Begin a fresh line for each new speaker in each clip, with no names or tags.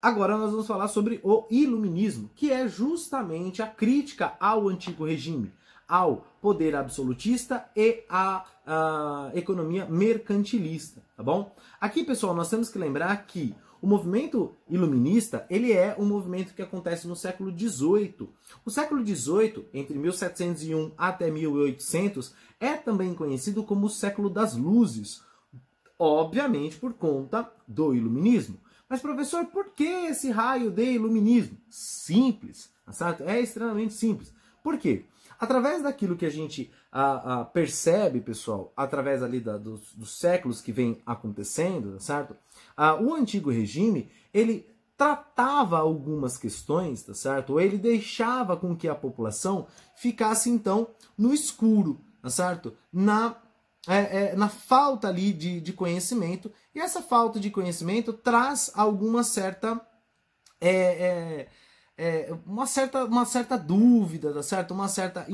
Agora nós vamos falar sobre o iluminismo, que é justamente a crítica ao antigo regime, ao poder absolutista e à, economia mercantilista, tá bom? Aqui, pessoal, nós temos que lembrar que o movimento iluminista ele é um movimento que acontece no século XVIII. O século XVIII, entre 1701 até 1800, é também conhecido como o século das luzes, obviamente por conta do iluminismo. Mas professor, por que esse raio de iluminismo? Simples, tá certo? É extremamente simples. Por quê? Através daquilo que a gente a, a, percebe, pessoal, através ali da, dos, dos, séculos que vem acontecendo, tá certo? o antigo regime, ele tratava algumas questões, tá certo? Ou ele deixava com que a população ficasse, então, no escuro, tá certo? Na, é, é, na falta ali de, de conhecimento. E essa falta de conhecimento traz alguma certa... É, é é, uma, certa, uma certa dúvida, tá certo? uma certa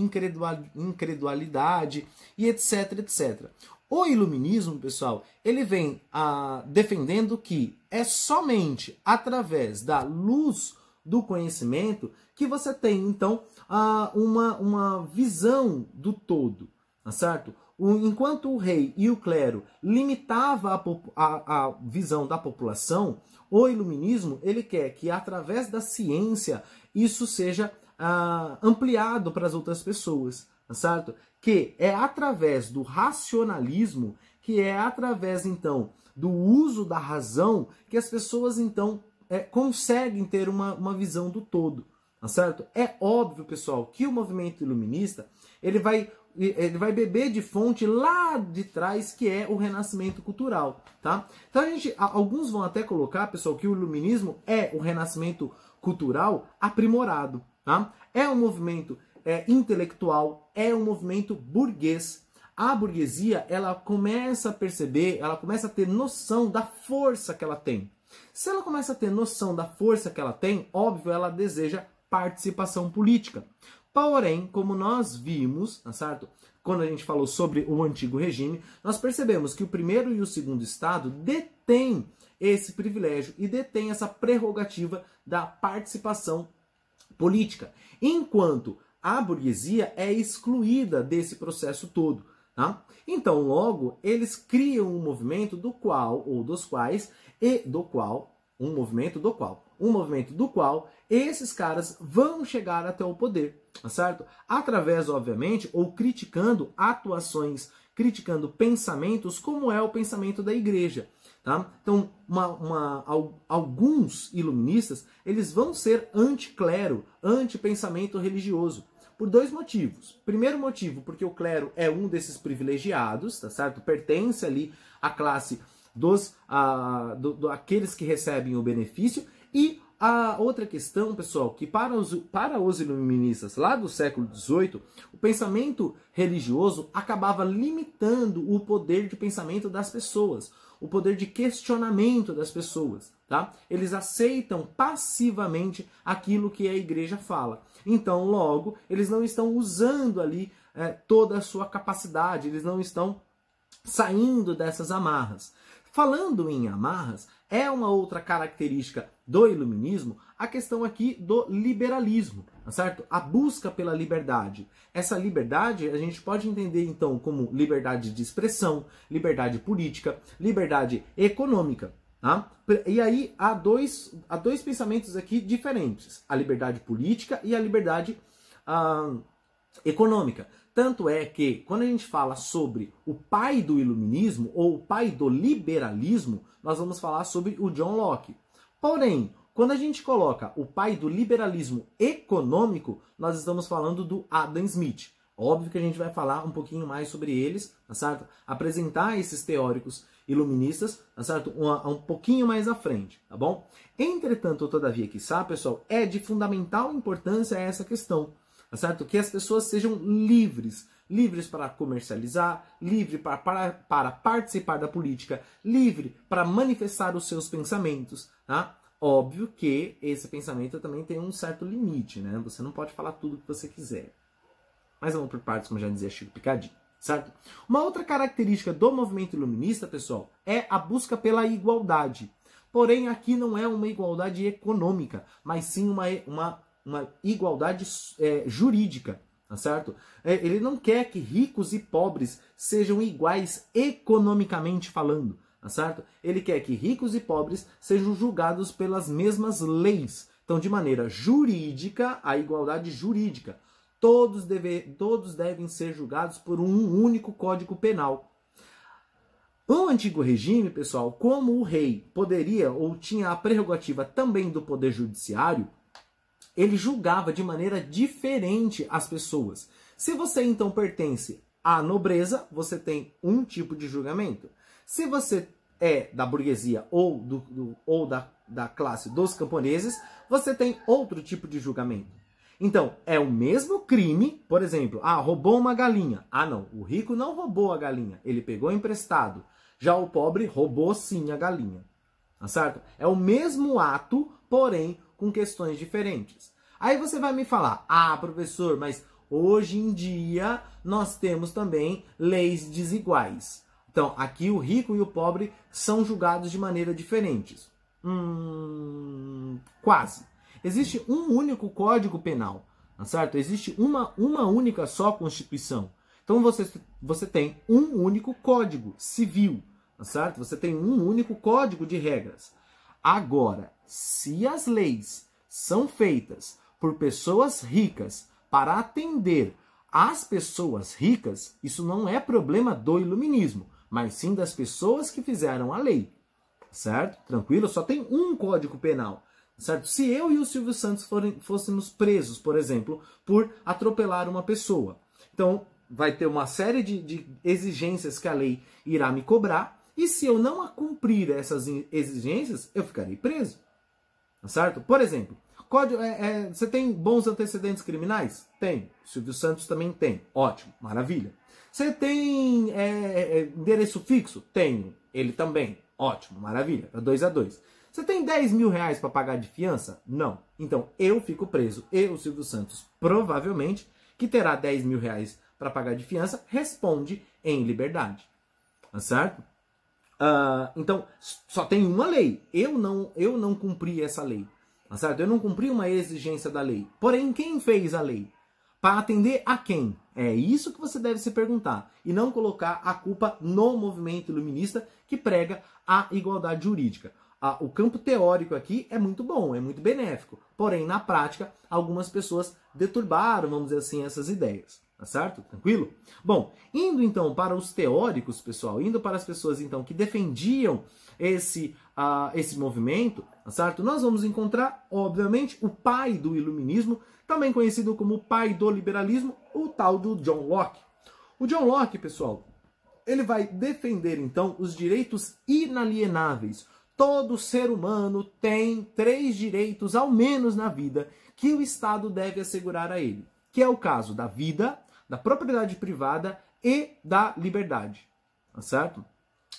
incredulidade e etc, etc. O iluminismo, pessoal, ele vem ah, defendendo que é somente através da luz do conhecimento que você tem, então, ah, uma, uma visão do todo, tá certo? Enquanto o rei e o clero limitava a, a, a visão da população, o iluminismo ele quer que através da ciência isso seja ah, ampliado para as outras pessoas, certo? Que é através do racionalismo, que é através então do uso da razão que as pessoas então é, conseguem ter uma, uma visão do todo, tá certo? É óbvio, pessoal, que o movimento iluminista ele vai ele vai beber de fonte lá de trás, que é o renascimento cultural, tá? Então a gente, alguns vão até colocar, pessoal, que o iluminismo é o renascimento cultural aprimorado, tá? É um movimento é, intelectual, é um movimento burguês. A burguesia, ela começa a perceber, ela começa a ter noção da força que ela tem. Se ela começa a ter noção da força que ela tem, óbvio, ela deseja participação política. Porém, como nós vimos, tá certo? Quando a gente falou sobre o antigo regime, nós percebemos que o primeiro e o segundo estado detêm esse privilégio e detêm essa prerrogativa da participação política, enquanto a burguesia é excluída desse processo todo. Tá? Então, logo, eles criam um movimento do qual, ou dos quais, e do qual, um movimento do qual, um movimento do qual esses caras vão chegar até o poder tá certo? Através, obviamente, ou criticando atuações, criticando pensamentos, como é o pensamento da igreja. Tá? Então, uma, uma, alguns iluministas eles vão ser anticlero, anti-pensamento religioso, por dois motivos. Primeiro motivo, porque o clero é um desses privilegiados, tá certo? Pertence ali à classe dos a, do, do, aqueles que recebem o benefício e a outra questão, pessoal, que para os, para os iluministas lá do século XVIII, o pensamento religioso acabava limitando o poder de pensamento das pessoas, o poder de questionamento das pessoas. Tá? Eles aceitam passivamente aquilo que a igreja fala. Então, logo, eles não estão usando ali é, toda a sua capacidade, eles não estão saindo dessas amarras. Falando em amarras, é uma outra característica do iluminismo a questão aqui do liberalismo, tá certo? A busca pela liberdade. Essa liberdade a gente pode entender então como liberdade de expressão, liberdade política, liberdade econômica. Tá? E aí há dois, há dois pensamentos aqui diferentes: a liberdade política e a liberdade ah, econômica. Tanto é que, quando a gente fala sobre o pai do iluminismo ou o pai do liberalismo, nós vamos falar sobre o John Locke. Porém, quando a gente coloca o pai do liberalismo econômico, nós estamos falando do Adam Smith. Óbvio que a gente vai falar um pouquinho mais sobre eles, tá certo? Apresentar esses teóricos iluministas, tá certo? Um, um pouquinho mais à frente, tá bom? Entretanto, todavia, que sabe, pessoal, é de fundamental importância essa questão tá certo? Que as pessoas sejam livres, livres para comercializar, livre para, para, para participar da política, livre para manifestar os seus pensamentos, tá? Óbvio que esse pensamento também tem um certo limite, né? Você não pode falar tudo o que você quiser. Mas vamos por partes, como já dizia Chico Picadinho, certo? Uma outra característica do movimento iluminista, pessoal, é a busca pela igualdade. Porém, aqui não é uma igualdade econômica, mas sim uma, uma, uma igualdade é, jurídica, tá certo? É, ele não quer que ricos e pobres sejam iguais economicamente falando, tá certo? Ele quer que ricos e pobres sejam julgados pelas mesmas leis. Então, de maneira jurídica, a igualdade jurídica. Todos, deve, todos devem ser julgados por um único código penal. No antigo regime, pessoal, como o rei poderia ou tinha a prerrogativa também do poder judiciário, ele julgava de maneira diferente as pessoas. Se você então pertence à nobreza, você tem um tipo de julgamento. Se você é da burguesia ou, do, do, ou da, da classe dos camponeses, você tem outro tipo de julgamento. Então, é o mesmo crime, por exemplo, ah, roubou uma galinha. Ah, não, o rico não roubou a galinha, ele pegou emprestado. Já o pobre roubou sim a galinha. Tá certo? É o mesmo ato, porém com questões diferentes. Aí você vai me falar: "Ah, professor, mas hoje em dia nós temos também leis desiguais". Então, aqui o rico e o pobre são julgados de maneira diferentes. Hum, quase. Existe um único código penal, tá certo? Existe uma, uma única só Constituição. Então você, você tem um único código civil, tá certo? Você tem um único código de regras. Agora, se as leis são feitas por pessoas ricas para atender as pessoas ricas, isso não é problema do iluminismo, mas sim das pessoas que fizeram a lei. Certo? Tranquilo? Só tem um código penal. Certo? Se eu e o Silvio Santos forem, fôssemos presos, por exemplo, por atropelar uma pessoa, então vai ter uma série de, de exigências que a lei irá me cobrar, e se eu não cumprir essas exigências, eu ficarei preso. Tá certo? Por exemplo, código, é, é, você tem bons antecedentes criminais? Tem. Silvio Santos também tem. Ótimo, maravilha. Você tem é, é endereço fixo? Tenho. Ele também. Ótimo, maravilha. É dois a dois. Você tem 10 mil reais para pagar de fiança? Não. Então eu fico preso. Eu, Silvio Santos, provavelmente, que terá 10 mil reais para pagar de fiança, responde em liberdade. Tá certo? Uh, então, só tem uma lei. Eu não, eu não cumpri essa lei. Tá certo? Eu não cumpri uma exigência da lei. Porém, quem fez a lei? Para atender a quem? É isso que você deve se perguntar. E não colocar a culpa no movimento iluminista que prega a igualdade jurídica a, o campo teórico aqui é muito bom, é muito benéfico. Porém, na prática, algumas pessoas deturbaram, vamos dizer assim, essas ideias. Tá certo? Tranquilo? Bom, indo então para os teóricos, pessoal, indo para as pessoas então que defendiam esse, uh, esse movimento, tá certo? Nós vamos encontrar, obviamente, o pai do iluminismo, também conhecido como o pai do liberalismo, o tal do John Locke. O John Locke, pessoal, ele vai defender então os direitos inalienáveis, Todo ser humano tem três direitos, ao menos na vida, que o Estado deve assegurar a ele, que é o caso da vida, da propriedade privada e da liberdade. Tá certo?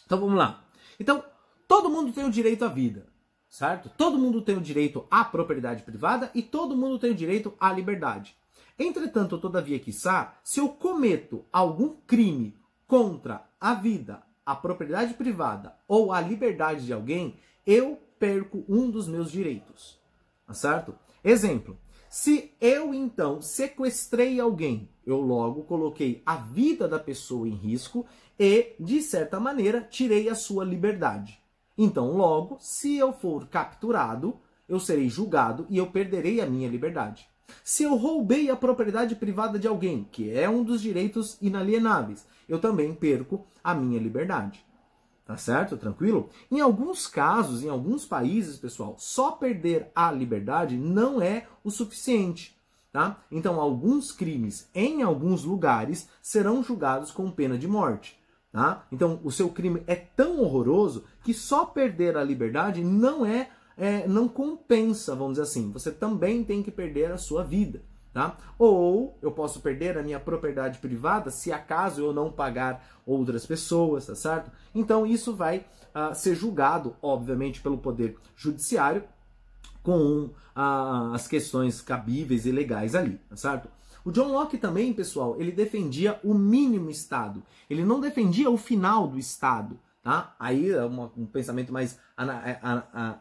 Então vamos lá. Então, todo mundo tem o direito à vida, certo? Todo mundo tem o direito à propriedade privada e todo mundo tem o direito à liberdade. Entretanto, todavia, quiçá, se eu cometo algum crime contra a vida, a propriedade privada ou a liberdade de alguém, eu perco um dos meus direitos. Tá certo? Exemplo: se eu então sequestrei alguém, eu logo coloquei a vida da pessoa em risco e, de certa maneira, tirei a sua liberdade. Então, logo, se eu for capturado, eu serei julgado e eu perderei a minha liberdade. Se eu roubei a propriedade privada de alguém, que é um dos direitos inalienáveis, eu também perco a minha liberdade. Tá certo? Tranquilo? Em alguns casos, em alguns países, pessoal, só perder a liberdade não é o suficiente. Tá? Então, alguns crimes em alguns lugares serão julgados com pena de morte. Tá? Então, o seu crime é tão horroroso que só perder a liberdade não é, é não compensa, vamos dizer assim. Você também tem que perder a sua vida. Tá? Ou eu posso perder a minha propriedade privada se acaso eu não pagar outras pessoas, tá certo? Então isso vai uh, ser julgado, obviamente, pelo poder judiciário com uh, as questões cabíveis e legais ali, tá certo? O John Locke também, pessoal, ele defendia o mínimo Estado. Ele não defendia o final do Estado, tá? Aí é uma, um pensamento mais é,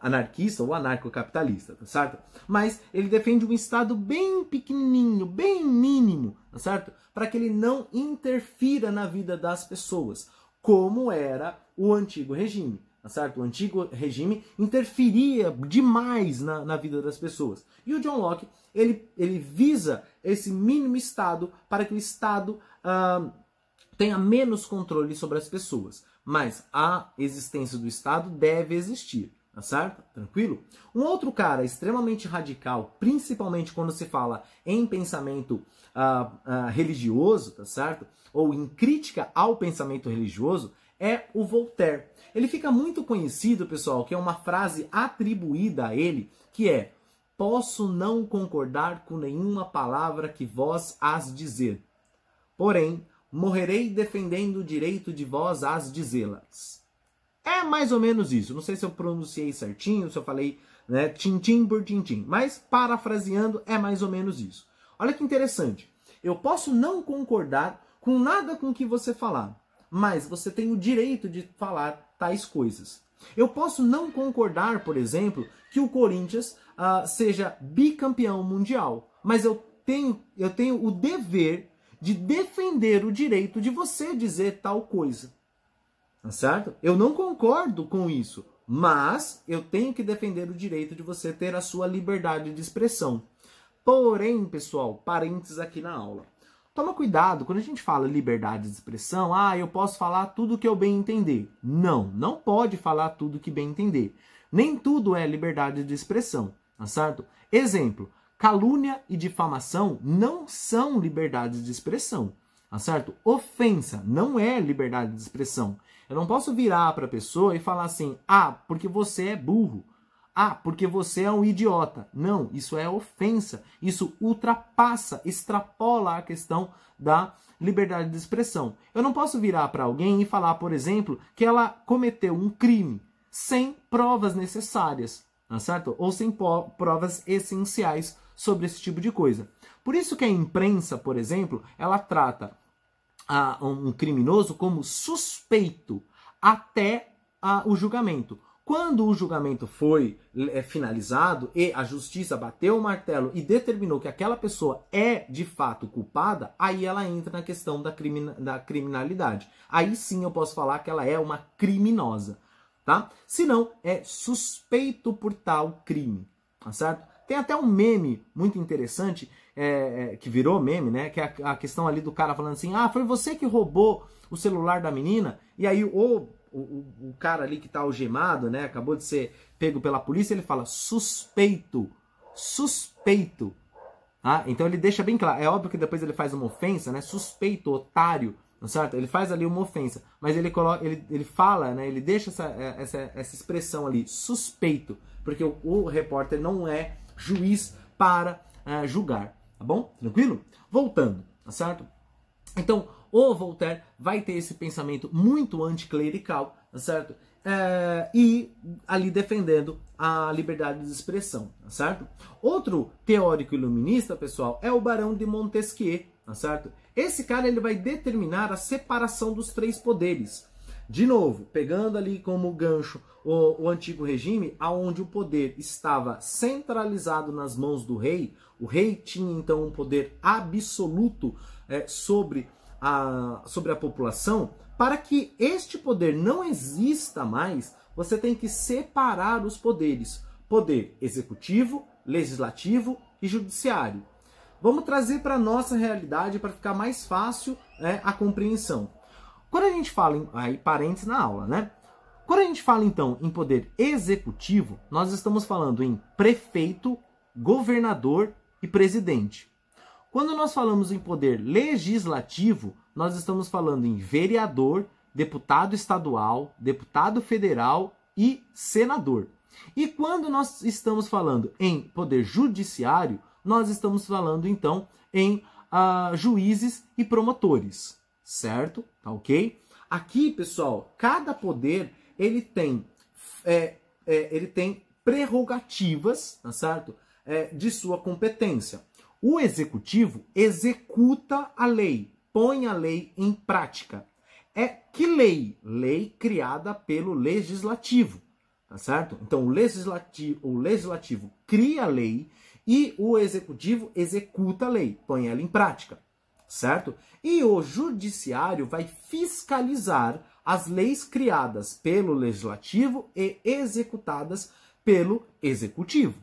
anarquista ou anarcocapitalista, tá certo? Mas ele defende um Estado bem pequenininho, bem mínimo, tá certo? Para que ele não interfira na vida das pessoas, como era o antigo regime, tá certo? O antigo regime interferia demais na, na vida das pessoas. E o John Locke, ele, ele visa esse mínimo Estado para que o Estado uh, tenha menos controle sobre as pessoas mas a existência do Estado deve existir, tá certo? Tranquilo? Um outro cara extremamente radical, principalmente quando se fala em pensamento uh, uh, religioso, tá certo? Ou em crítica ao pensamento religioso, é o Voltaire. Ele fica muito conhecido, pessoal, que é uma frase atribuída a ele, que é: Posso não concordar com nenhuma palavra que vós as dizer. Porém, morrerei defendendo o direito de vós às dizê-las. É mais ou menos isso. Não sei se eu pronunciei certinho, se eu falei né, tintim por tintim, mas parafraseando é mais ou menos isso. Olha que interessante. Eu posso não concordar com nada com que você falar, mas você tem o direito de falar tais coisas. Eu posso não concordar, por exemplo, que o Corinthians uh, seja bicampeão mundial, mas eu tenho, eu tenho o dever de defender o direito de você dizer tal coisa. Tá certo? Eu não concordo com isso, mas eu tenho que defender o direito de você ter a sua liberdade de expressão. Porém, pessoal, parênteses aqui na aula. Toma cuidado, quando a gente fala liberdade de expressão, ah, eu posso falar tudo que eu bem entender. Não, não pode falar tudo que bem entender. Nem tudo é liberdade de expressão, tá certo? Exemplo, Calúnia e difamação não são liberdade de expressão, tá certo? Ofensa não é liberdade de expressão. Eu não posso virar para a pessoa e falar assim: "Ah, porque você é burro". Ah, porque você é um idiota. Não, isso é ofensa. Isso ultrapassa, extrapola a questão da liberdade de expressão. Eu não posso virar para alguém e falar, por exemplo, que ela cometeu um crime sem provas necessárias, tá certo? Ou sem provas essenciais sobre esse tipo de coisa. Por isso que a imprensa, por exemplo, ela trata a, um criminoso como suspeito até a, o julgamento. Quando o julgamento foi é, finalizado e a justiça bateu o martelo e determinou que aquela pessoa é de fato culpada, aí ela entra na questão da, da criminalidade. Aí sim eu posso falar que ela é uma criminosa, tá? Se não, é suspeito por tal crime, tá certo? Tem até um meme muito interessante, é, é, que virou meme, né? Que é a, a, questão ali do cara falando assim: ah, foi você que roubou o celular da menina, e aí o, o, o cara ali que tá algemado, né? Acabou de ser pego pela polícia, ele fala suspeito, suspeito. Ah, então ele deixa bem claro. É óbvio que depois ele faz uma ofensa, né? Suspeito, otário, não é certo? Ele faz ali uma ofensa, mas ele coloca, ele, ele fala, né? Ele deixa essa, essa, essa expressão ali, suspeito, porque o, o repórter não é juiz para uh, julgar, tá bom? Tranquilo? Voltando, tá certo? Então, o Voltaire vai ter esse pensamento muito anticlerical, tá certo? É, e ali defendendo a liberdade de expressão, tá certo? Outro teórico iluminista, pessoal, é o Barão de Montesquieu, tá certo? Esse cara ele vai determinar a separação dos três poderes. De novo, pegando ali como gancho o, o antigo regime, aonde o poder estava centralizado nas mãos do rei, o rei tinha então um poder absoluto é, sobre, a, sobre a população. Para que este poder não exista mais, você tem que separar os poderes: poder executivo, legislativo e judiciário. Vamos trazer para a nossa realidade para ficar mais fácil né, a compreensão. Quando a gente fala, em, aí parênteses na aula, né? Quando a gente fala então em poder executivo, nós estamos falando em prefeito, governador e presidente. Quando nós falamos em poder legislativo, nós estamos falando em vereador, deputado estadual, deputado federal e senador. E quando nós estamos falando em poder judiciário, nós estamos falando então em uh, juízes e promotores certo? Tá ok? Aqui, pessoal, cada poder ele tem, é, é, ele tem prerrogativas, tá certo? É, de sua competência. O executivo executa a lei, põe a lei em prática. é que lei? Lei criada pelo legislativo, tá certo? Então o legislativo, o legislativo cria a lei e o executivo executa a lei, põe ela em prática, certo? E o judiciário vai fiscalizar as leis criadas pelo legislativo e executadas pelo executivo.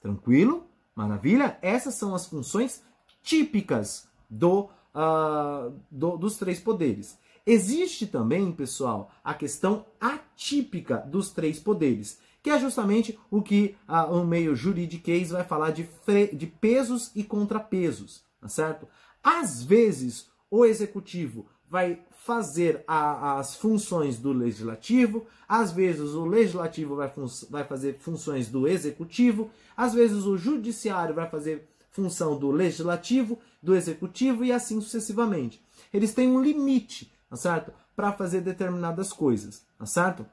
Tranquilo? Maravilha? Essas são as funções típicas do, uh, do, dos três poderes. Existe também, pessoal, a questão atípica dos três poderes, que é justamente o que uh, o meio juridiquês vai falar de, de pesos e contrapesos, tá certo? Às vezes, o executivo vai fazer a, as funções do legislativo, às vezes o legislativo vai, vai fazer funções do executivo, às vezes o judiciário vai fazer função do legislativo, do executivo e assim sucessivamente. Eles têm um limite, tá certo? Para fazer determinadas coisas, tá certo?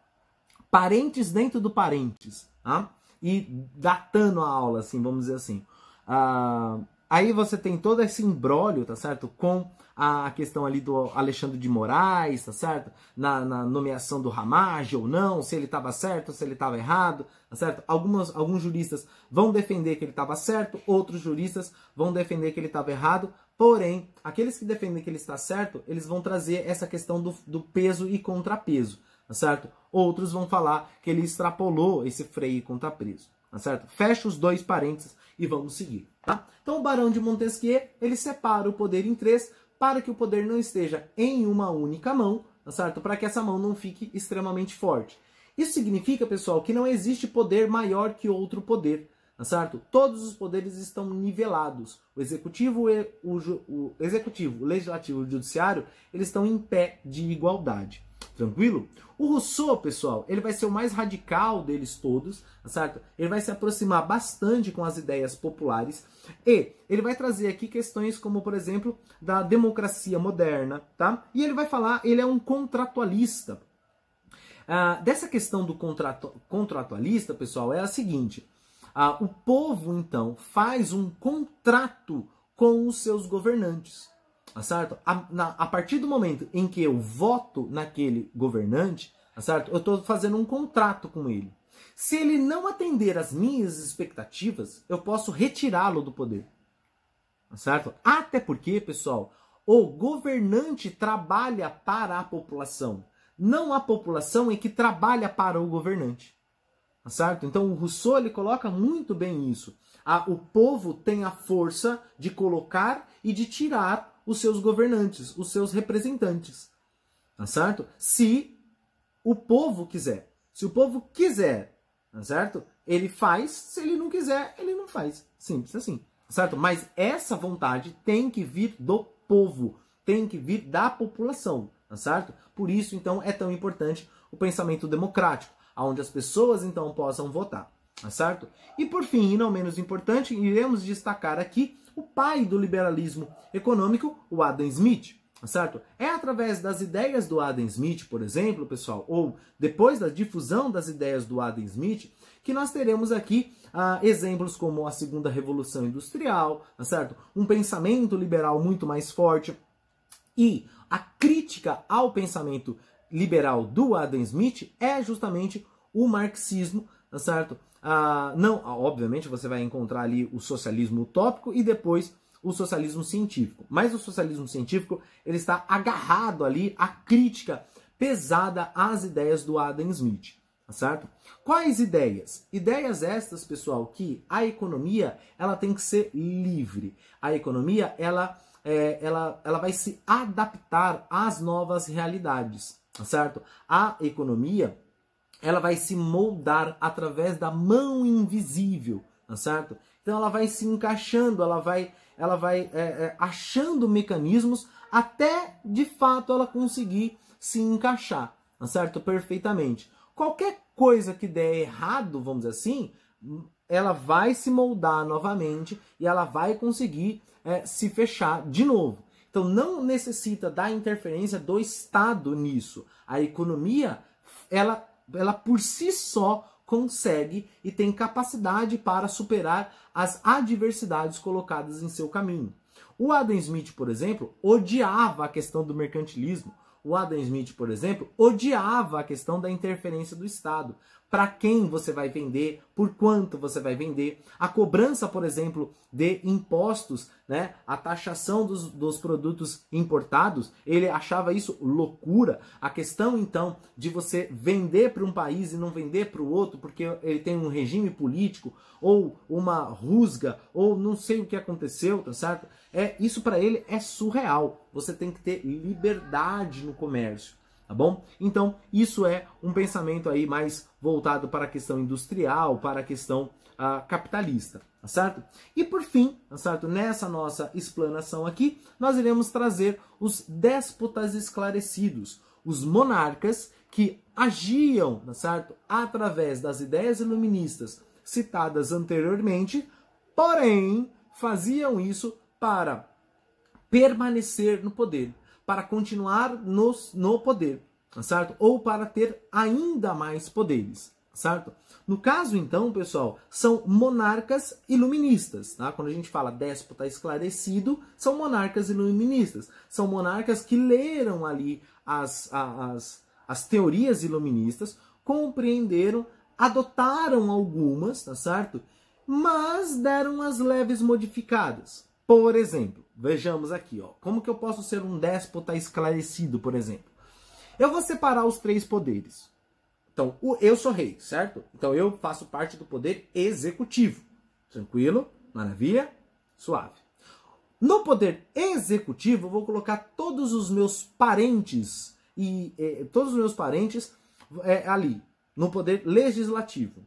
Parentes dentro do parentes, tá? E datando a aula, assim, vamos dizer assim. Ah, aí você tem todo esse embrólio, tá certo? Com a questão ali do Alexandre de Moraes, tá certo? Na, na nomeação do Ramage ou não, se ele estava certo, se ele estava errado, tá certo? Algumas, alguns juristas vão defender que ele estava certo, outros juristas vão defender que ele estava errado, porém, aqueles que defendem que ele está certo, eles vão trazer essa questão do, do peso e contrapeso, tá certo? Outros vão falar que ele extrapolou esse freio e contrapeso, tá certo? Fecha os dois parênteses e vamos seguir, tá? Então, o Barão de Montesquieu, ele separa o poder em três, para que o poder não esteja em uma única mão, tá certo? Para que essa mão não fique extremamente forte. Isso significa, pessoal, que não existe poder maior que outro poder, tá certo? Todos os poderes estão nivelados. O executivo, o, o executivo, o legislativo e o judiciário, eles estão em pé de igualdade. Tranquilo? O Rousseau, pessoal, ele vai ser o mais radical deles todos, tá certo? Ele vai se aproximar bastante com as ideias populares e ele vai trazer aqui questões como, por exemplo, da democracia moderna, tá? E ele vai falar, ele é um contratualista. Ah, dessa questão do contrato, contratualista, pessoal, é a seguinte: ah, o povo, então, faz um contrato com os seus governantes. Tá certo? A, na, a partir do momento em que eu voto naquele governante, tá certo? Eu estou fazendo um contrato com ele. Se ele não atender às minhas expectativas, eu posso retirá-lo do poder. Tá certo? Até porque, pessoal, o governante trabalha para a população. Não a população é que trabalha para o governante. Certo? Então o Rousseau ele coloca muito bem isso. O povo tem a força de colocar e de tirar os seus governantes, os seus representantes. Tá certo? Se o povo quiser. Se o povo quiser, tá certo? Ele faz, se ele não quiser, ele não faz. Simples assim. Tá certo? Mas essa vontade tem que vir do povo, tem que vir da população, tá certo? Por isso, então, é tão importante o pensamento democrático, onde as pessoas então possam votar, tá certo? E por fim, e não menos importante, iremos destacar aqui o pai do liberalismo econômico, o Adam Smith. Tá certo? É através das ideias do Adam Smith, por exemplo, pessoal, ou depois da difusão das ideias do Adam Smith, que nós teremos aqui ah, exemplos como a segunda revolução industrial, tá certo? Um pensamento liberal muito mais forte e a crítica ao pensamento liberal do Adam Smith é justamente o marxismo, tá certo? Ah, não, ah, obviamente você vai encontrar ali o socialismo utópico e depois o socialismo científico. Mas o socialismo científico ele está agarrado ali à crítica pesada às ideias do Adam Smith, tá certo? Quais ideias? Ideias estas, pessoal, que a economia ela tem que ser livre. A economia ela é, ela, ela vai se adaptar às novas realidades, tá certo? A economia ela vai se moldar através da mão invisível, tá certo? Então ela vai se encaixando, ela vai, ela vai é, é, achando mecanismos até de fato ela conseguir se encaixar, tá certo? Perfeitamente. Qualquer coisa que der errado, vamos dizer assim, ela vai se moldar novamente e ela vai conseguir é, se fechar de novo. Então não necessita da interferência do Estado nisso. A economia, ela ela por si só consegue e tem capacidade para superar as adversidades colocadas em seu caminho. O Adam Smith, por exemplo, odiava a questão do mercantilismo, o Adam Smith, por exemplo, odiava a questão da interferência do Estado para quem você vai vender, por quanto você vai vender, a cobrança, por exemplo, de impostos, né, a taxação dos, dos produtos importados, ele achava isso loucura. A questão, então, de você vender para um país e não vender para o outro, porque ele tem um regime político, ou uma rusga, ou não sei o que aconteceu, tá certo? É, isso para ele é surreal. Você tem que ter liberdade no comércio tá bom? Então, isso é um pensamento aí mais voltado para a questão industrial, para a questão uh, capitalista, tá certo? E por fim, tá certo? Nessa nossa explanação aqui, nós iremos trazer os déspotas esclarecidos, os monarcas que agiam, tá certo? Através das ideias iluministas citadas anteriormente, porém faziam isso para permanecer no poder, para continuar no, no poder, certo? Ou para ter ainda mais poderes, certo? No caso, então, pessoal, são monarcas iluministas, tá? Quando a gente fala déspota esclarecido, são monarcas iluministas. São monarcas que leram ali as, as, as teorias iluministas, compreenderam, adotaram algumas, tá certo? Mas deram as leves modificadas. Por exemplo, vejamos aqui, ó, como que eu posso ser um déspota esclarecido, por exemplo? Eu vou separar os três poderes. Então, eu sou rei, certo? Então eu faço parte do poder executivo. Tranquilo? Maravilha? Suave. No poder executivo, eu vou colocar todos os meus parentes e eh, todos os meus parentes eh, ali no poder legislativo.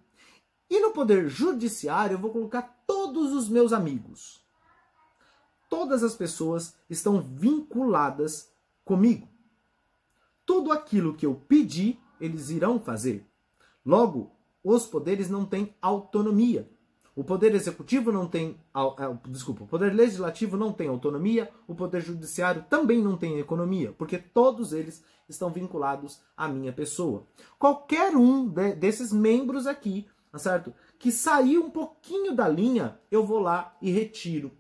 E no poder judiciário, eu vou colocar todos os meus amigos todas as pessoas estão vinculadas comigo. Tudo aquilo que eu pedi, eles irão fazer. Logo, os poderes não têm autonomia. O poder executivo não tem, é, desculpa, o poder legislativo não tem autonomia, o poder judiciário também não tem economia, porque todos eles estão vinculados à minha pessoa. Qualquer um de, desses membros aqui, tá certo? Que sair um pouquinho da linha, eu vou lá e retiro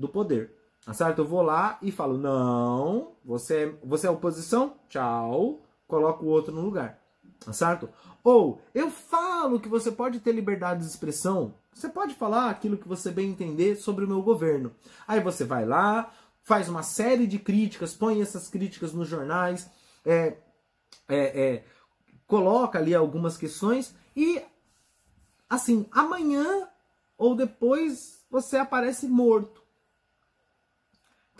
do poder. Tá certo? Eu vou lá e falo: não, você é, você é oposição? Tchau. Coloco o outro no lugar. Tá certo? Ou eu falo que você pode ter liberdade de expressão. Você pode falar aquilo que você bem entender sobre o meu governo. Aí você vai lá, faz uma série de críticas, põe essas críticas nos jornais, é, é, é, coloca ali algumas questões e, assim, amanhã ou depois você aparece morto.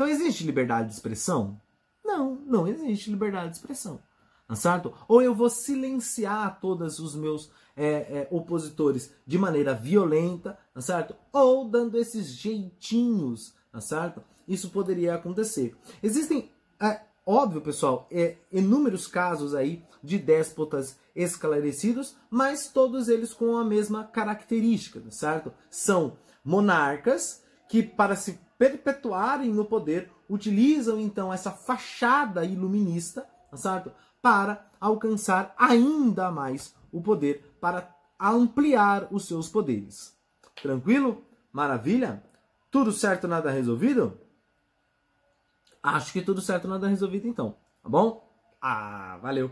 Então existe liberdade de expressão? Não, não existe liberdade de expressão. Tá certo? Ou eu vou silenciar todos os meus é, é, opositores de maneira violenta, tá certo? Ou dando esses jeitinhos, tá certo? Isso poderia acontecer. Existem, é, óbvio, pessoal, é, inúmeros casos aí de déspotas esclarecidos, mas todos eles com a mesma característica, certo? São monarcas que, para se perpetuarem no poder, utilizam então essa fachada iluminista, tá certo? Para alcançar ainda mais o poder, para ampliar os seus poderes. Tranquilo? Maravilha? Tudo certo, nada resolvido? Acho que tudo certo, nada resolvido então. Tá bom? Ah, valeu!